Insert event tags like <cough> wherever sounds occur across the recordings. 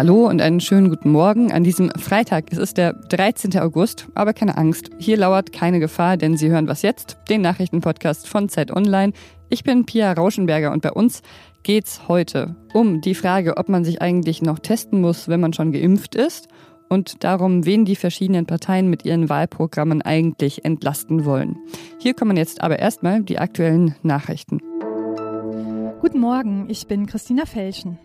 Hallo und einen schönen guten Morgen an diesem Freitag. Es ist der 13. August, aber keine Angst, hier lauert keine Gefahr, denn Sie hören was jetzt, den Nachrichtenpodcast von Zeit Online. Ich bin Pia Rauschenberger und bei uns geht's heute um die Frage, ob man sich eigentlich noch testen muss, wenn man schon geimpft ist und darum, wen die verschiedenen Parteien mit ihren Wahlprogrammen eigentlich entlasten wollen. Hier kommen jetzt aber erstmal die aktuellen Nachrichten. Guten Morgen, ich bin Christina Felschen.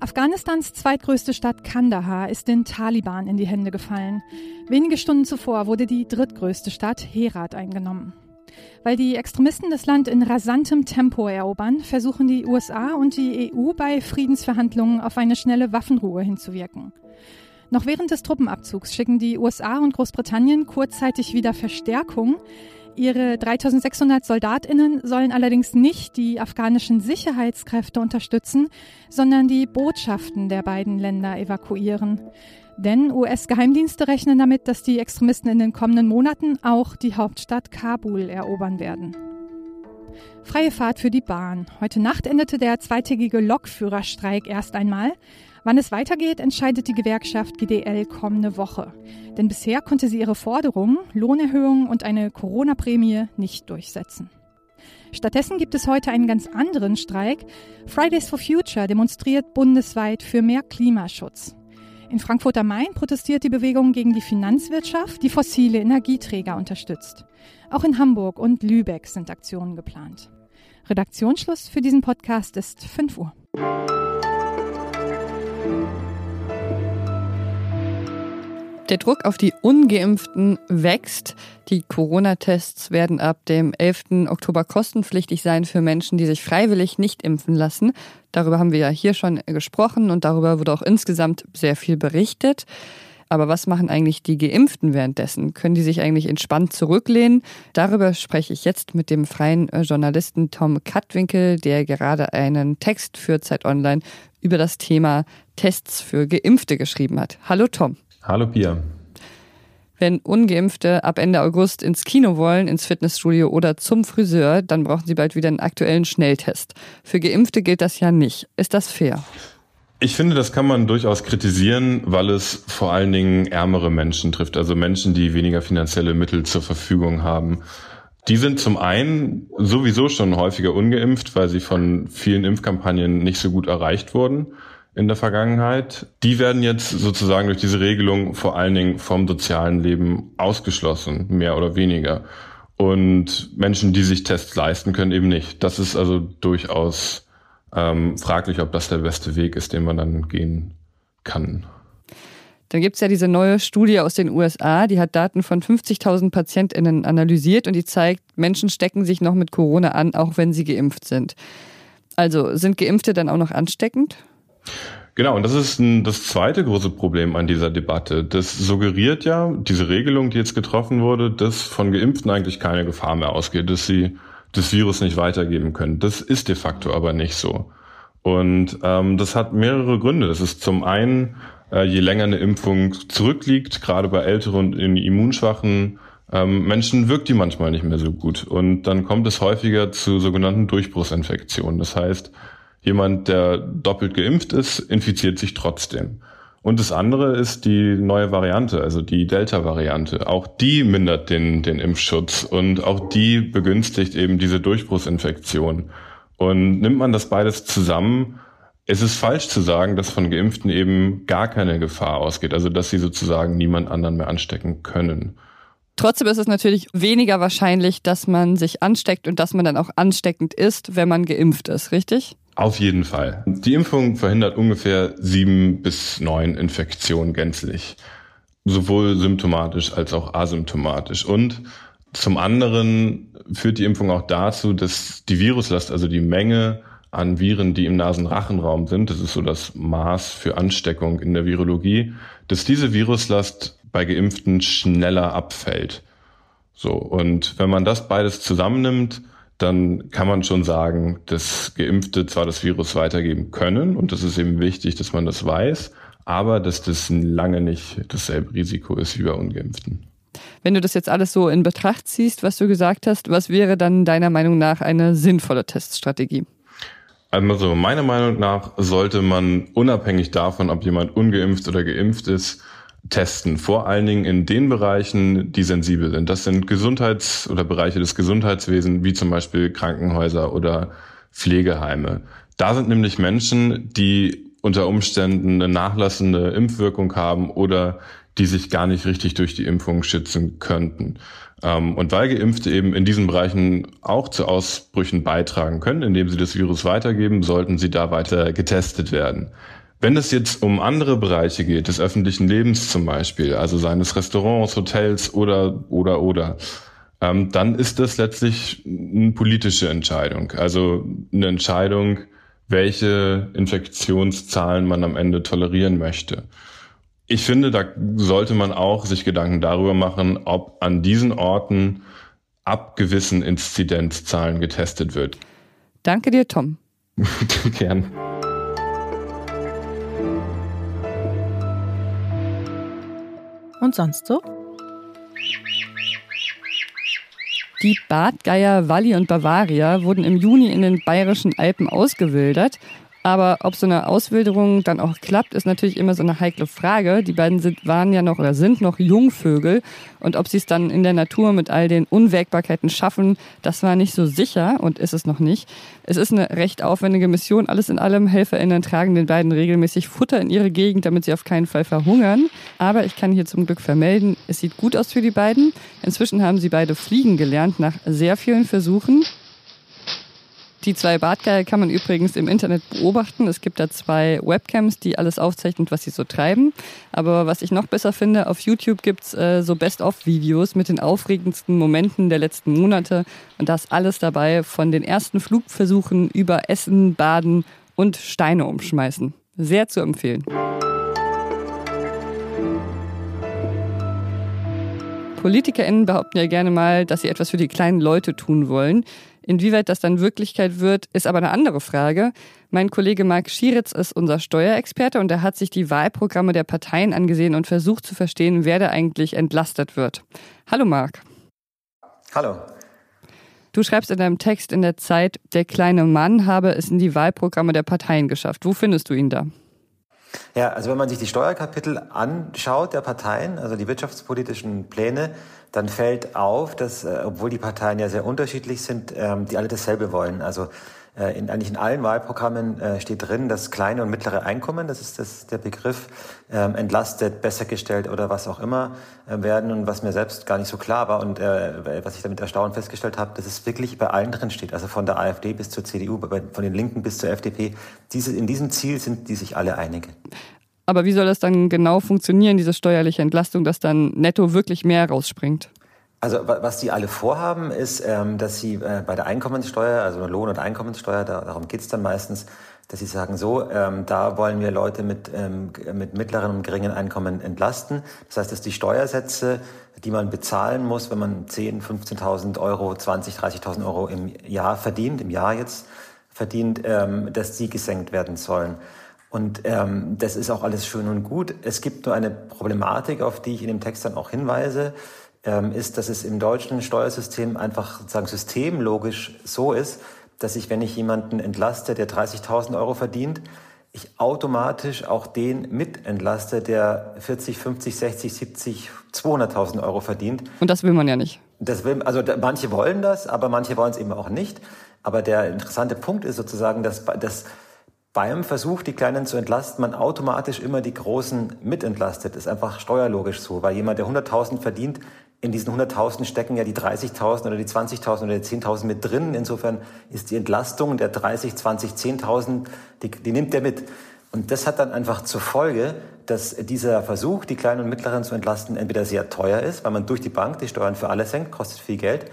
Afghanistans zweitgrößte Stadt Kandahar ist den Taliban in die Hände gefallen. Wenige Stunden zuvor wurde die drittgrößte Stadt Herat eingenommen. Weil die Extremisten das Land in rasantem Tempo erobern, versuchen die USA und die EU bei Friedensverhandlungen auf eine schnelle Waffenruhe hinzuwirken. Noch während des Truppenabzugs schicken die USA und Großbritannien kurzzeitig wieder Verstärkung. Ihre 3600 Soldatinnen sollen allerdings nicht die afghanischen Sicherheitskräfte unterstützen, sondern die Botschaften der beiden Länder evakuieren. Denn US-Geheimdienste rechnen damit, dass die Extremisten in den kommenden Monaten auch die Hauptstadt Kabul erobern werden. Freie Fahrt für die Bahn. Heute Nacht endete der zweitägige Lokführerstreik erst einmal. Wann es weitergeht, entscheidet die Gewerkschaft GDL kommende Woche. Denn bisher konnte sie ihre Forderungen, Lohnerhöhungen und eine Corona-Prämie nicht durchsetzen. Stattdessen gibt es heute einen ganz anderen Streik. Fridays for Future demonstriert bundesweit für mehr Klimaschutz. In Frankfurt am Main protestiert die Bewegung gegen die Finanzwirtschaft, die fossile Energieträger unterstützt. Auch in Hamburg und Lübeck sind Aktionen geplant. Redaktionsschluss für diesen Podcast ist 5 Uhr. Der Druck auf die ungeimpften wächst. Die Corona-Tests werden ab dem 11. Oktober kostenpflichtig sein für Menschen, die sich freiwillig nicht impfen lassen. Darüber haben wir ja hier schon gesprochen und darüber wurde auch insgesamt sehr viel berichtet. Aber was machen eigentlich die Geimpften währenddessen? Können die sich eigentlich entspannt zurücklehnen? Darüber spreche ich jetzt mit dem freien Journalisten Tom Kattwinkel, der gerade einen Text für Zeit Online über das Thema Tests für Geimpfte geschrieben hat. Hallo Tom. Hallo Pia. Wenn ungeimpfte ab Ende August ins Kino wollen, ins Fitnessstudio oder zum Friseur, dann brauchen sie bald wieder einen aktuellen Schnelltest. Für geimpfte gilt das ja nicht. Ist das fair? Ich finde, das kann man durchaus kritisieren, weil es vor allen Dingen ärmere Menschen trifft, also Menschen, die weniger finanzielle Mittel zur Verfügung haben. Die sind zum einen sowieso schon häufiger ungeimpft, weil sie von vielen Impfkampagnen nicht so gut erreicht wurden in der Vergangenheit. Die werden jetzt sozusagen durch diese Regelung vor allen Dingen vom sozialen Leben ausgeschlossen, mehr oder weniger. Und Menschen, die sich Tests leisten können, eben nicht. Das ist also durchaus ähm, fraglich, ob das der beste Weg ist, den man dann gehen kann. Dann gibt es ja diese neue Studie aus den USA, die hat Daten von 50.000 PatientInnen analysiert und die zeigt, Menschen stecken sich noch mit Corona an, auch wenn sie geimpft sind. Also sind Geimpfte dann auch noch ansteckend? Genau, und das ist ein, das zweite große Problem an dieser Debatte. Das suggeriert ja, diese Regelung, die jetzt getroffen wurde, dass von Geimpften eigentlich keine Gefahr mehr ausgeht, dass sie das Virus nicht weitergeben können. Das ist de facto aber nicht so. Und ähm, das hat mehrere Gründe. Das ist zum einen, äh, je länger eine Impfung zurückliegt, gerade bei älteren und immunschwachen ähm, Menschen wirkt die manchmal nicht mehr so gut. Und dann kommt es häufiger zu sogenannten Durchbruchsinfektionen. Das heißt, Jemand, der doppelt geimpft ist, infiziert sich trotzdem. Und das andere ist die neue Variante, also die Delta-Variante. Auch die mindert den, den Impfschutz und auch die begünstigt eben diese Durchbruchsinfektion. Und nimmt man das beides zusammen, es ist falsch zu sagen, dass von Geimpften eben gar keine Gefahr ausgeht, also dass sie sozusagen niemand anderen mehr anstecken können. Trotzdem ist es natürlich weniger wahrscheinlich, dass man sich ansteckt und dass man dann auch ansteckend ist, wenn man geimpft ist, richtig? Auf jeden Fall. Die Impfung verhindert ungefähr sieben bis neun Infektionen gänzlich. Sowohl symptomatisch als auch asymptomatisch. Und zum anderen führt die Impfung auch dazu, dass die Viruslast, also die Menge an Viren, die im Nasenrachenraum sind, das ist so das Maß für Ansteckung in der Virologie, dass diese Viruslast bei Geimpften schneller abfällt. So. Und wenn man das beides zusammennimmt, dann kann man schon sagen, dass Geimpfte zwar das Virus weitergeben können und das ist eben wichtig, dass man das weiß, aber dass das lange nicht dasselbe Risiko ist wie bei Ungeimpften. Wenn du das jetzt alles so in Betracht ziehst, was du gesagt hast, was wäre dann deiner Meinung nach eine sinnvolle Teststrategie? Also meiner Meinung nach sollte man unabhängig davon, ob jemand ungeimpft oder geimpft ist, testen. Vor allen Dingen in den Bereichen, die sensibel sind. Das sind Gesundheits- oder Bereiche des Gesundheitswesens, wie zum Beispiel Krankenhäuser oder Pflegeheime. Da sind nämlich Menschen, die unter Umständen eine nachlassende Impfwirkung haben oder die sich gar nicht richtig durch die Impfung schützen könnten. Ähm, und weil Geimpfte eben in diesen Bereichen auch zu Ausbrüchen beitragen können, indem sie das Virus weitergeben, sollten sie da weiter getestet werden. Wenn es jetzt um andere Bereiche geht, des öffentlichen Lebens zum Beispiel, also seines Restaurants, Hotels oder, oder, oder, ähm, dann ist das letztlich eine politische Entscheidung. Also eine Entscheidung, welche Infektionszahlen man am Ende tolerieren möchte. Ich finde, da sollte man auch sich Gedanken darüber machen, ob an diesen Orten ab gewissen Inzidenzzahlen getestet wird. Danke dir, Tom. <laughs> Gern. Und sonst so? Die Bartgeier Walli und Bavaria wurden im Juni in den bayerischen Alpen ausgewildert aber ob so eine Auswilderung dann auch klappt, ist natürlich immer so eine heikle Frage. Die beiden sind, waren ja noch oder sind noch Jungvögel und ob sie es dann in der Natur mit all den Unwägbarkeiten schaffen, das war nicht so sicher und ist es noch nicht. Es ist eine recht aufwendige Mission. Alles in allem, HelferInnen tragen den beiden regelmäßig Futter in ihre Gegend, damit sie auf keinen Fall verhungern. Aber ich kann hier zum Glück vermelden, es sieht gut aus für die beiden. Inzwischen haben sie beide fliegen gelernt nach sehr vielen Versuchen. Die zwei Bartgeier kann man übrigens im Internet beobachten. Es gibt da zwei Webcams, die alles aufzeichnen, was sie so treiben. Aber was ich noch besser finde, auf YouTube gibt's äh, so Best-of-Videos mit den aufregendsten Momenten der letzten Monate. Und da ist alles dabei, von den ersten Flugversuchen über Essen, Baden und Steine umschmeißen. Sehr zu empfehlen. PolitikerInnen behaupten ja gerne mal, dass sie etwas für die kleinen Leute tun wollen. Inwieweit das dann Wirklichkeit wird, ist aber eine andere Frage. Mein Kollege Marc Schieritz ist unser Steuerexperte und er hat sich die Wahlprogramme der Parteien angesehen und versucht zu verstehen, wer da eigentlich entlastet wird. Hallo Marc. Hallo. Du schreibst in deinem Text in der Zeit, der kleine Mann habe es in die Wahlprogramme der Parteien geschafft. Wo findest du ihn da? Ja, also wenn man sich die Steuerkapitel anschaut der Parteien, also die wirtschaftspolitischen Pläne, dann fällt auf, dass, äh, obwohl die Parteien ja sehr unterschiedlich sind, ähm, die alle dasselbe wollen. Also in, eigentlich in allen Wahlprogrammen äh, steht drin, dass kleine und mittlere Einkommen, das ist das, der Begriff, ähm, entlastet, besser gestellt oder was auch immer äh, werden. Und was mir selbst gar nicht so klar war und äh, was ich damit erstaunt festgestellt habe, dass es wirklich bei allen drin steht. Also von der AfD bis zur CDU, bei, von den Linken bis zur FDP. Diese, in diesem Ziel sind die sich alle einig. Aber wie soll das dann genau funktionieren, diese steuerliche Entlastung, dass dann netto wirklich mehr rausspringt? Also was die alle vorhaben, ist, ähm, dass sie äh, bei der Einkommenssteuer, also Lohn- und Einkommenssteuer, darum geht's dann meistens, dass sie sagen, so, ähm, da wollen wir Leute mit, ähm, mit mittleren und geringen Einkommen entlasten. Das heißt, dass die Steuersätze, die man bezahlen muss, wenn man 10, 15.000 Euro, 20, 30.000 Euro im Jahr verdient, im Jahr jetzt verdient, dass die gesenkt werden sollen. Und das ist auch alles schön und gut. Es gibt nur eine Problematik, auf die ich in dem Text dann auch hinweise ist, dass es im deutschen Steuersystem einfach sozusagen systemlogisch so ist, dass ich, wenn ich jemanden entlaste, der 30.000 Euro verdient, ich automatisch auch den mit entlaste, der 40, 50, 60, 70, 200.000 Euro verdient. Und das will man ja nicht. Das will, also manche wollen das, aber manche wollen es eben auch nicht. Aber der interessante Punkt ist sozusagen, dass, dass beim Versuch, die Kleinen zu entlasten, man automatisch immer die Großen mitentlastet. Das ist einfach steuerlogisch so, weil jemand, der 100.000 verdient, in diesen 100.000 stecken ja die 30.000 oder die 20.000 oder die 10.000 mit drin. Insofern ist die Entlastung der 30, 20, 10.000, die, die nimmt der mit. Und das hat dann einfach zur Folge, dass dieser Versuch, die Kleinen und Mittleren zu entlasten, entweder sehr teuer ist, weil man durch die Bank die Steuern für alle senkt, kostet viel Geld,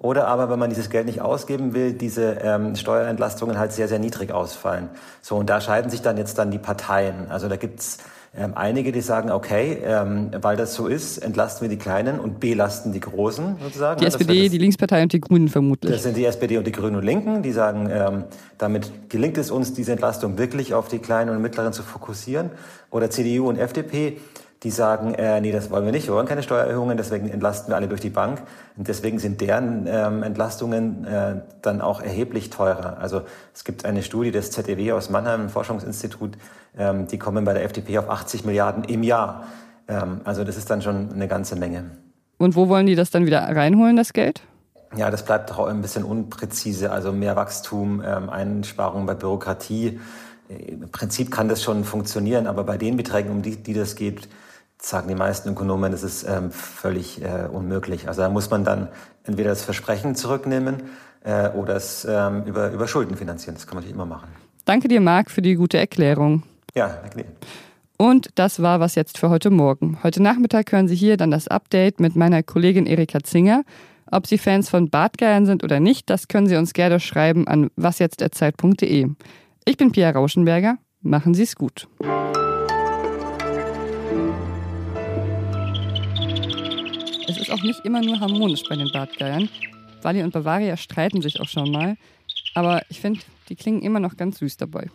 oder aber, wenn man dieses Geld nicht ausgeben will, diese ähm, Steuerentlastungen halt sehr, sehr niedrig ausfallen. So, und da scheiden sich dann jetzt dann die Parteien. Also da gibt's ähm, einige, die sagen, okay, ähm, weil das so ist, entlasten wir die Kleinen und belasten die Großen sozusagen. Die SPD, das, die Linkspartei und die Grünen vermutlich. Das sind die SPD und die Grünen und Linken, die sagen, ähm, damit gelingt es uns, diese Entlastung wirklich auf die Kleinen und Mittleren zu fokussieren. Oder CDU und FDP, die sagen, äh, nee, das wollen wir nicht, wir wollen keine Steuererhöhungen, deswegen entlasten wir alle durch die Bank. Und deswegen sind deren ähm, Entlastungen äh, dann auch erheblich teurer. Also es gibt eine Studie des ZEW aus Mannheim, Forschungsinstitut, ähm, die kommen bei der FDP auf 80 Milliarden im Jahr. Ähm, also das ist dann schon eine ganze Menge. Und wo wollen die das dann wieder reinholen, das Geld? Ja, das bleibt auch ein bisschen unpräzise. Also mehr Wachstum, ähm, Einsparungen bei Bürokratie. Im Prinzip kann das schon funktionieren, aber bei den Beträgen, um die, die das geht, sagen die meisten Ökonomen, das ist ähm, völlig äh, unmöglich. Also da muss man dann entweder das Versprechen zurücknehmen äh, oder es ähm, über, über Schulden finanzieren. Das kann man natürlich immer machen. Danke dir, Marc, für die gute Erklärung. Ja, danke dir. Und das war was jetzt für heute Morgen. Heute Nachmittag hören Sie hier dann das Update mit meiner Kollegin Erika Zinger. Ob Sie Fans von Bartgeiern sind oder nicht, das können Sie uns gerne schreiben an wasjetzterzeit.de. Ich bin Pia Rauschenberger. Machen Sie es gut. Auch nicht immer nur harmonisch bei den Bartgeiern. Wally und Bavaria streiten sich auch schon mal. Aber ich finde, die klingen immer noch ganz süß dabei.